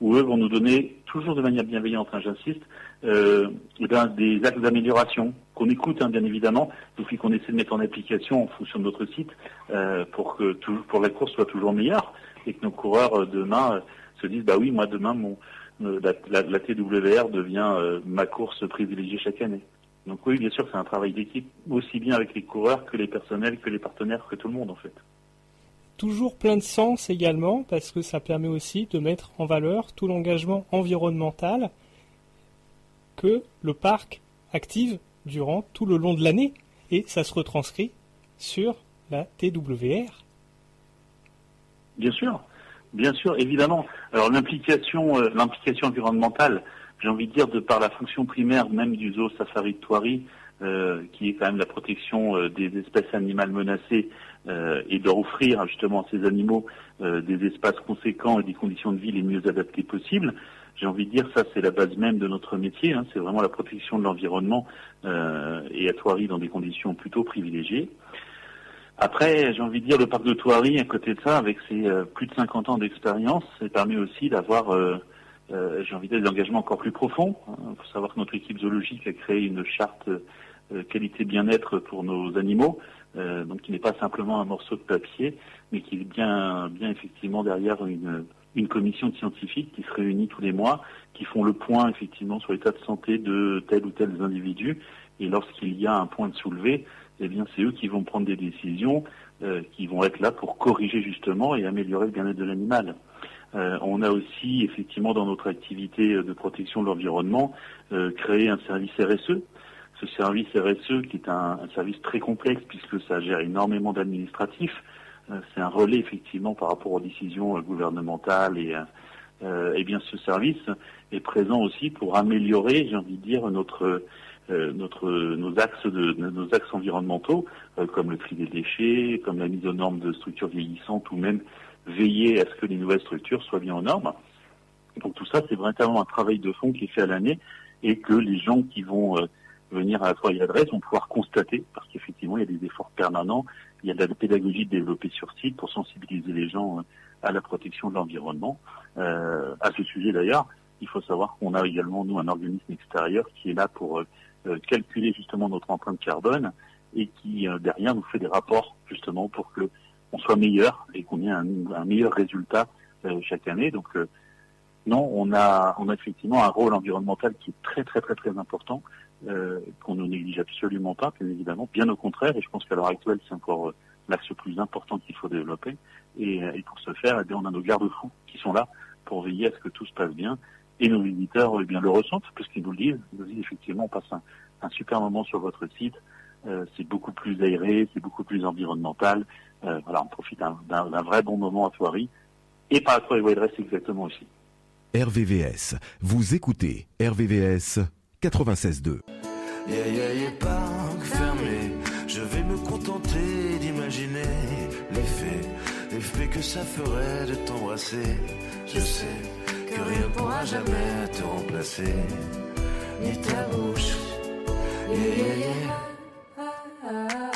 où eux vont nous donner, toujours de manière bienveillante, hein, j'insiste, euh, eh ben, des axes d'amélioration qu'on écoute hein, bien évidemment, et puis qu'on essaie de mettre en application en fonction de notre site euh, pour que pour la course soit toujours meilleure et que nos coureurs euh, demain se disent bah oui moi demain la, TWR devient ma course privilégiée chaque année. Donc oui, bien sûr, c'est un travail d'équipe, aussi bien avec les coureurs que les personnels, que les partenaires, que tout le monde en fait. Toujours plein de sens également parce que ça permet aussi de mettre en valeur tout l'engagement environnemental que le parc active durant tout le long de l'année et ça se retranscrit sur la TWR. Bien sûr, bien sûr, évidemment. Alors l'implication, euh, l'implication environnementale, j'ai envie de dire de par la fonction primaire même du zoo safari de euh, qui est quand même la protection euh, des espèces animales menacées euh, et de offrir justement à ces animaux euh, des espaces conséquents et des conditions de vie les mieux adaptées possibles. J'ai envie de dire ça c'est la base même de notre métier, hein, c'est vraiment la protection de l'environnement euh, et à Thoiry dans des conditions plutôt privilégiées. Après, j'ai envie de dire, le parc de Thoiry, à côté de ça, avec ses euh, plus de 50 ans d'expérience, ça permet aussi d'avoir, euh, euh, j'ai envie de engagements encore plus profonds. Il faut savoir que notre équipe zoologique a créé une charte euh, qualité bien-être pour nos animaux, euh, donc qui n'est pas simplement un morceau de papier, mais qui est bien, bien effectivement derrière une, une commission de scientifiques qui se réunit tous les mois, qui font le point effectivement sur l'état de santé de tel ou tel individu, et lorsqu'il y a un point de soulevé, eh bien c'est eux qui vont prendre des décisions euh, qui vont être là pour corriger justement et améliorer le bien-être de l'animal. Euh, on a aussi effectivement dans notre activité de protection de l'environnement euh, créé un service RSE. Ce service RSE qui est un, service très complexe puisque ça gère énormément d'administratifs. Euh, c'est un relais effectivement par rapport aux décisions euh, gouvernementales et euh, eh bien ce service est présent aussi pour améliorer, j'ai envie de dire, notre euh, notre, nos axes de, nos axes environnementaux, euh, comme le tri des déchets, comme la mise aux normes de structures vieillissantes, ou même veiller à ce que les nouvelles structures soient bien aux normes. Donc tout ça, c'est vraiment un travail de fond qui est fait à l'année et que les gens qui vont euh, venir à la Troyes adresse vont pouvoir constater, parce qu'effectivement, il y a des efforts permanents, il y a de la pédagogie développée sur site pour sensibiliser les gens euh, à la protection de l'environnement. Euh, à ce sujet d'ailleurs, il faut savoir qu'on a également, nous, un organisme extérieur qui est là pour euh, calculer justement notre empreinte carbone et qui euh, derrière nous fait des rapports justement pour que on soit meilleur et qu'on ait un, meilleur résultat euh, chaque année. Donc euh, non, on a on a effectivement un rôle environnemental qui est très très très très important euh, qu'on ne néglige absolument pas, bien évidemment, bien au contraire. Et je pense qu'à l'heure actuelle c'est encore euh, l'axe le plus important qu'il faut développer. Et, euh, et pour ce faire, eh bien, on a nos garde-fous qui sont là pour veiller à ce que tout se passe bien. Et nos visiteurs eh bien, le ressentent, puisqu'ils nous le disent. Ils nous disent effectivement, on passe un, super moment sur votre site. Euh, c'est beaucoup plus aéré, c'est beaucoup plus environnemental. Euh, voilà, on profite d'un- vrai bon moment à Thoiry. Et par Thoiry Wildress exactement aussi. RVVS. Vous écoutez RVVS 96.2. Yeah, yeah, yeah, parc fermé. Je vais me contenter d'imaginer l'effet, l'effet que ça ferait de t'embrasser. Je sais que rien pourra jamais te remplacer, ni ta bouche. Yeah, yeah.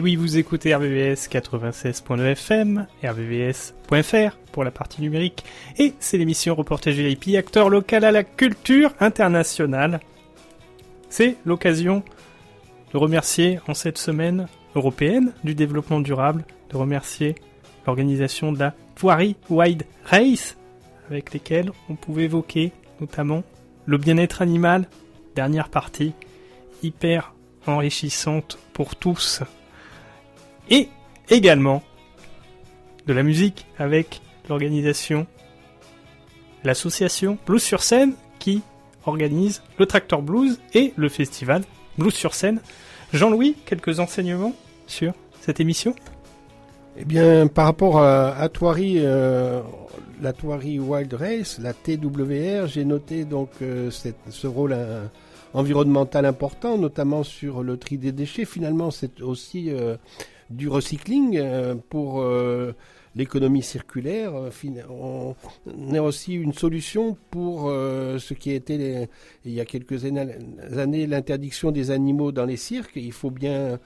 Et oui, vous écoutez RVVS 96.9 FM, RVVS.fr pour la partie numérique, et c'est l'émission Reportage VIP, acteur local à la culture internationale. C'est l'occasion de remercier en cette semaine européenne du développement durable, de remercier l'organisation de la Thoiry Wide Race, avec lesquelles on pouvait évoquer notamment le bien-être animal, dernière partie, hyper enrichissante pour tous. Et également de la musique avec l'organisation, l'association Blues sur scène qui organise le Tractor Blues et le festival Blues sur scène. Jean-Louis, quelques enseignements sur cette émission? Eh bien, par rapport à, à euh, la Thoiry Wild Race, la TWR, j'ai noté donc euh, ce rôle euh, environnemental important, notamment sur le tri des déchets. Finalement, c'est aussi du recycling euh, pour euh, l'économie circulaire. Euh, On est aussi une solution pour ce qui a été il y a quelques années, l'interdiction des animaux dans les cirques. Il faut bien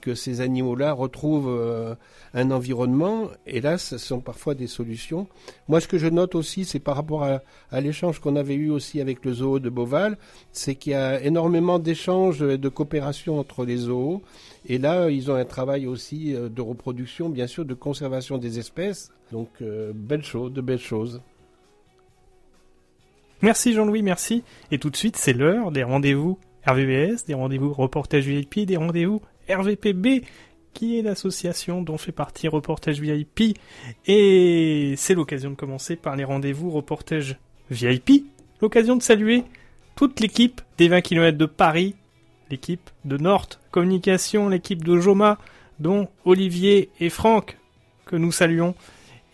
que ces animaux-là retrouvent un environnement. Et là, ce sont parfois des solutions. Moi, ce que je note aussi, c'est par rapport à, à l'échange qu'on avait eu aussi avec le zoo de Beauval, c'est qu'il y a énormément d'échanges et de coopération entre les zoos. Et là, ils ont un travail aussi euh, de reproduction, bien sûr, de conservation des espèces. Donc, euh, belles choses, de belles choses. Merci Jean-Louis, merci. Et tout de suite, c'est l'heure des rendez-vous RVVS, des rendez-vous Reportage VIP, des rendez-vous RVPB, qui est l'association dont fait partie Reportage VIP. Et c'est l'occasion de commencer par les rendez-vous Reportage VIP. L'occasion de saluer toute l'équipe des 20 km de Paris, l'équipe de Nord Communication, l'équipe de Joma, dont Olivier et Franck, que nous saluons,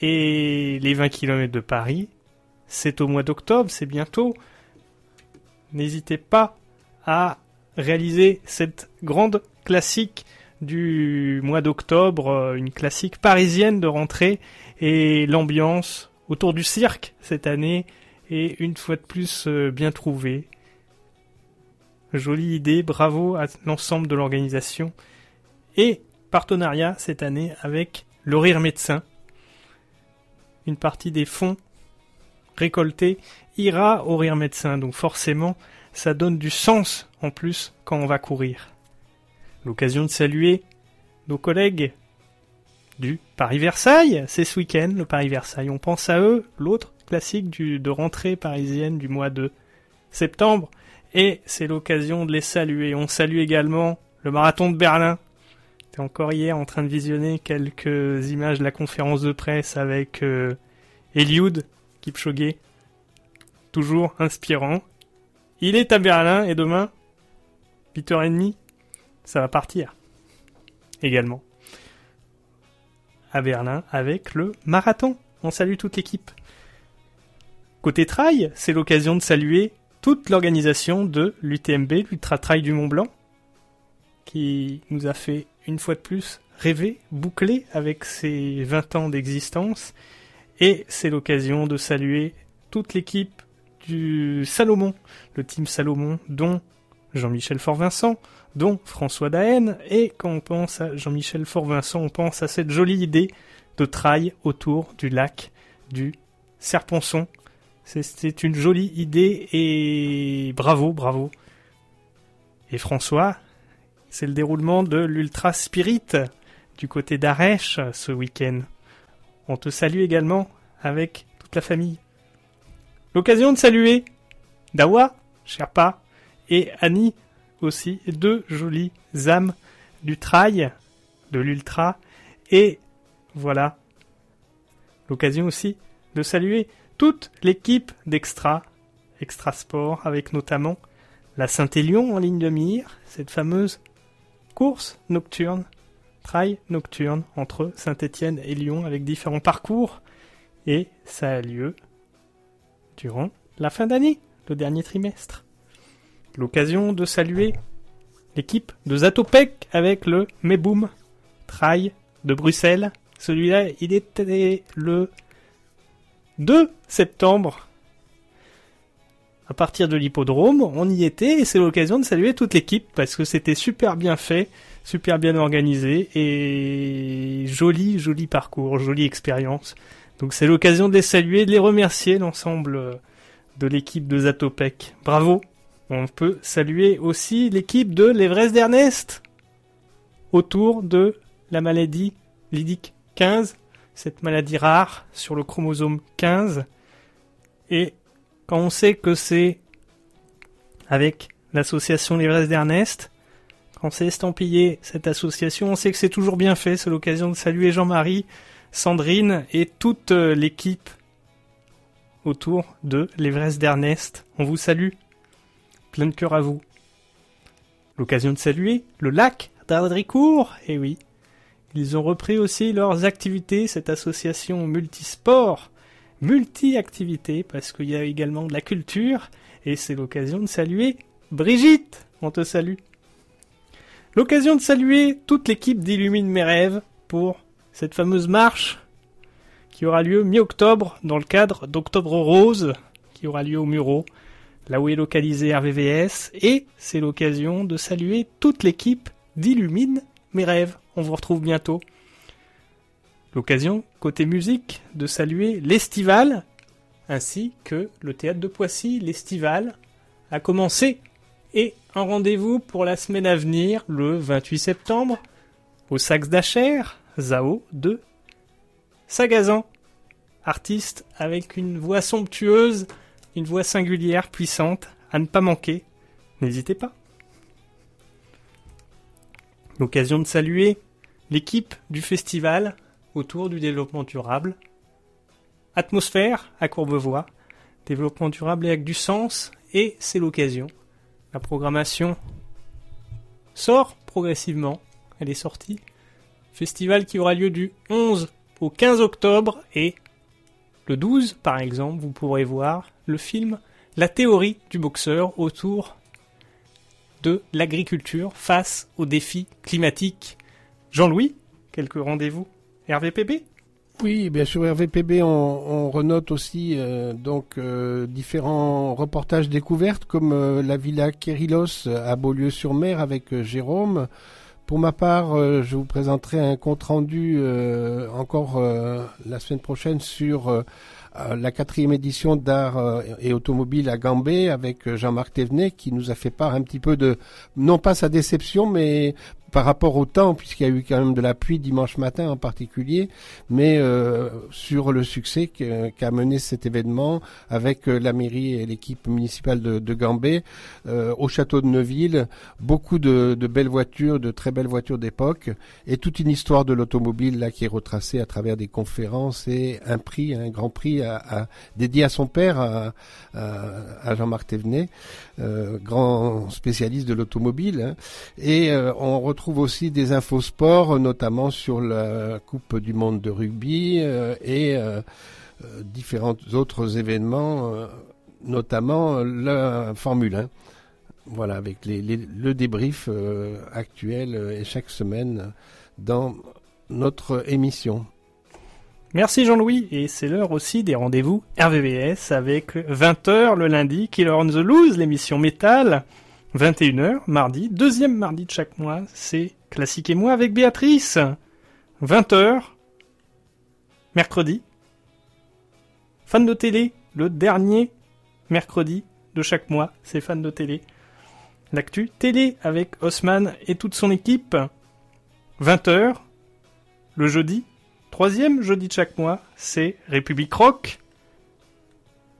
et les 20 km de Paris, c'est au mois d'octobre, c'est bientôt. N'hésitez pas à réaliser cette grande classique du mois d'octobre, euh, une classique parisienne de rentrée et l'ambiance autour du cirque cette année est une fois de plus euh, bien trouvée. Jolie idée, bravo à l'ensemble de l'organisation et partenariat cette année avec le Rire Médecin. Une partie des fonds récolté ira au rire médecin. Donc forcément, ça donne du sens en plus quand on va courir. L'occasion de saluer nos collègues du Paris-Versailles. C'est ce week-end, le Paris-Versailles. On pense à eux, l'autre classique de rentrée parisienne du mois de septembre. Et c'est l'occasion de les saluer. On salue également le marathon de Berlin. J'étais encore hier en train de visionner quelques images de la conférence de presse avec euh, Eliud Kipchoge, toujours inspirant. Il est à Berlin et demain, 8h30, ça va partir. Également. À Berlin avec le marathon. On salue toute l'équipe. Côté trail, c'est l'occasion de saluer toute l'organisation de l'UTMB, l'Ultra Trail du Mont Blanc, qui nous a fait une fois de plus rêver, boucler avec ses 20 ans d'existence. Et c'est l'occasion de saluer toute l'équipe du Salomon, le team Salomon, dont Jean-Michel Fort-Vincent, dont François Daen. Et quand on pense à Jean-Michel Fort-Vincent, on pense à cette jolie idée de trail autour du lac du Serponçon. C'est- une jolie idée et bravo, bravo. Et François, c'est le déroulement de l'Ultra Spirit du côté d'Arèche ce week-end. On te salue également avec toute la famille. L'occasion de saluer Dawa, Sherpa, et Annie aussi, deux jolies âmes du trail, de l'ultra, et voilà. L'occasion aussi de saluer toute l'équipe d'Extra, Extra Sport, avec notamment la Saint-Élion en ligne de mire, cette fameuse course nocturne trail nocturne entre Saint-Étienne et Lyon avec différents parcours et ça a lieu durant la fin d'année, le dernier trimestre. L'occasion de saluer l'équipe de Zatopek avec le Meboom Trail de Bruxelles. Celui-là, il était le 2 septembre. À partir de l'hippodrome, on y était et c'est l'occasion de saluer toute l'équipe parce que c'était super bien fait super bien organisé et joli, joli parcours, jolie expérience. Donc c'est l'occasion de les saluer, de les remercier, l'ensemble de l'équipe de Zatopek. Bravo. On peut saluer aussi l'équipe de l'Everest d'Ernest autour de la maladie lydique 15, cette maladie rare sur le chromosome 15. Et quand on sait que c'est avec l'association l'Everest d'Ernest, quand c'est estampillé cette association, on sait que c'est toujours bien fait. C'est l'occasion de saluer Jean-Marie, Sandrine et toute euh, l'équipe autour de l'Everest d'Ernest. On vous salue. Plein de cœur à vous. L'occasion de saluer le lac d'Ardricourt. Et oui, ils ont repris aussi leurs activités, cette association multisport, multi-activités, parce qu'il y a également de la culture. Et c'est l'occasion de saluer Brigitte. On te salue. L'occasion de saluer toute l'équipe d'Illumine mes rêves pour cette fameuse marche qui aura lieu mi-octobre dans le cadre d'Octobre Rose qui aura lieu au Muro, là où est localisé RVVS. Et c'est l'occasion de saluer toute l'équipe d'Illumine mes rêves. On vous retrouve bientôt. L'occasion, côté musique, de saluer l'Estival ainsi que le théâtre de Poissy, l'Estival, a commencé. Et un rendez-vous pour la semaine à venir, le 28 septembre, au Saxe d'Acher, Zao de Sagazan. Artiste avec une voix somptueuse, une voix singulière, puissante, à ne pas manquer. N'hésitez pas. L'occasion de saluer l'équipe du festival autour du développement durable. Atmosphère à Courbevoie, développement durable et avec du sens, et c'est l'occasion. La programmation sort progressivement, elle est sortie. Festival qui aura lieu du 11 au 15 octobre et le 12 par exemple, vous pourrez voir le film La théorie du boxeur autour de l'agriculture face aux défis climatiques. Jean-Louis, quelques rendez-vous RVPB Oui, bien sûr, RVPB, on, on renote aussi euh, donc euh, différents reportages découvertes comme euh, la villa Kérilos à Beaulieu-sur-Mer avec Jérôme. Pour ma part, je vous présenterai un compte rendu encore la semaine prochaine sur la quatrième édition d'art euh, et automobile à Gambé avec euh, Jean-Marc Thévenet qui nous a fait part un petit peu de non pas sa déception mais par rapport au temps, puisqu'il y a eu quand même de la pluie dimanche matin en particulier, mais euh, sur le succès qu'a mené cet événement avec euh, la mairie et l'équipe municipale de, de Gambé euh, au château de Neuville, beaucoup de, belles voitures, de très belles voitures d'époque, et toute une histoire de l'automobile là qui est retracée à travers des conférences et un prix, un grand prix dédié à son père, à- à Jean-Marc Thévenet, euh, grand spécialiste de l'automobile. hein. Et euh, on retrouve aussi des infos sport, notamment sur la Coupe du Monde de rugby euh, et différents autres événements, notamment la Formule 1. Voilà, avec les, le débrief actuel et chaque semaine dans notre émission. Merci Jean-Louis, et c'est l'heure aussi des rendez-vous RVVS avec 20h le lundi, Killer on the Loose, l'émission métal, 21h mardi, deuxième mardi de chaque mois, c'est Classique et moi avec Béatrice, 20h, mercredi, fan de télé, le dernier mercredi de chaque mois, c'est fan de télé, l'actu télé avec Haussmann et toute son équipe, 20h, le jeudi, Troisième jeudi de chaque mois, c'est République Rock.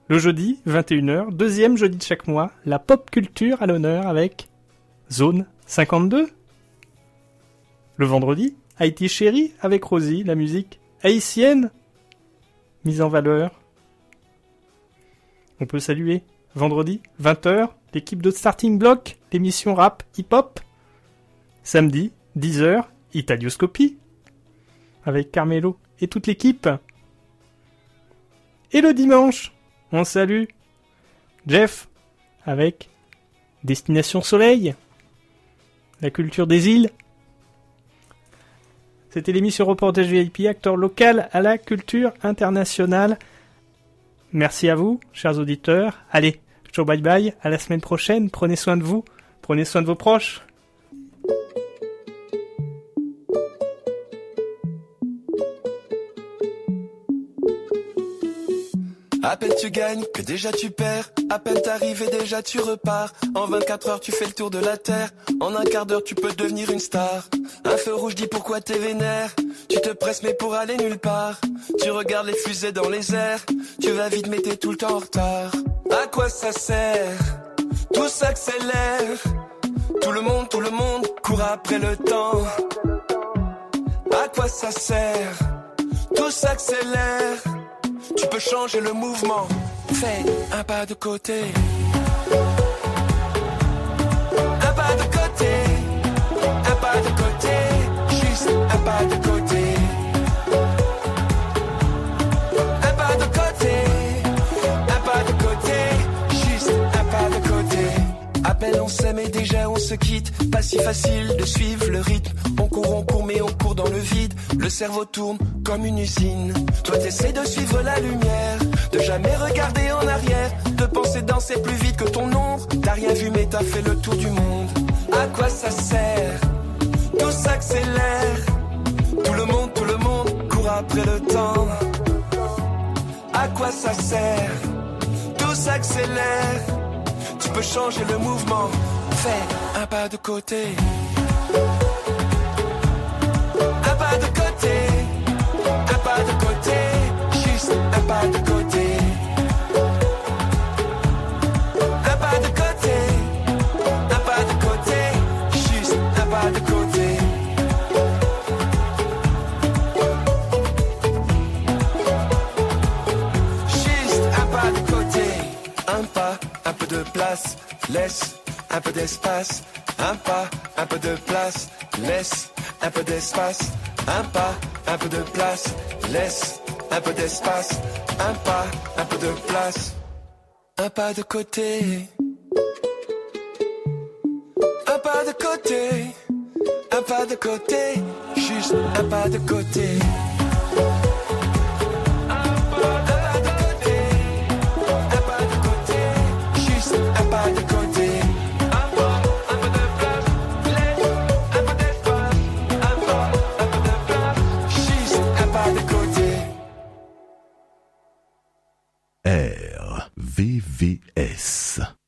Le jeudi, 21h, deuxième jeudi de chaque mois, la pop culture à l'honneur avec Zone 52. Le vendredi, Haïti Chérie avec Rosie, la musique haïtienne mise en valeur. On peut saluer vendredi, 20h, l'équipe de Starting Block, l'émission rap hip-hop. Samedi, 10h, Italioscopie avec Carmelo et toute l'équipe. Et le dimanche, on salue Jeff avec Destination Soleil, la culture des îles. C'était l'émission Reportage VIP, acteur local à la culture internationale. Merci à vous, chers auditeurs. Allez, ciao bye bye, à la semaine prochaine. Prenez soin de vous, prenez soin de vos proches. À peine tu gagnes que déjà tu perds. À peine t'arrives et déjà tu repars. En 24 heures tu fais le tour de la terre. En un quart d'heure tu peux devenir une star. Un feu rouge dit pourquoi t'es vénère. Tu te presses mais pour aller nulle part. Tu regardes les fusées dans les airs. Tu vas vite mais t'es tout le temps en retard. À quoi ça sert? Tout s'accélère. Tout le monde, tout le monde court après le temps. À quoi ça sert? Tout s'accélère. Tu peux changer le mouvement. Fais un pas de côté. Un pas de côté. Un pas de côté. Juste un pas de côté. Un pas de côté. Un pas de côté. Juste un pas de côté. À peine on s'aime et déjà on se quitte, pas si facile de suivre le rythme. On court, on court, mais on court dans le vide. Le cerveau tourne comme une usine. Toi t'essaies de suivre la lumière, de jamais regarder en arrière, de penser danser plus vite que ton ombre. T'as rien vu, mais t'as fait le tour du monde. À quoi ça sert? Tout s'accélère. Tout le monde, tout le monde court après le temps. À quoi ça sert? Tout s'accélère. Tu peux changer le mouvement. Fais un pas de côté. De côté. Un pas de côté. Un pas de côté. Juste un pas de côté. Juste un pas de côté, un pas, un peu de place, laisse un peu d'espace, un pas, un peu de place, laisse un peu d'espace, un pas, un peu de place, laisse un peu d'espace, un pas, un peu de place, un pas de côté. Un pas de côté, un pas de côté, juste un pas de côté. RVVS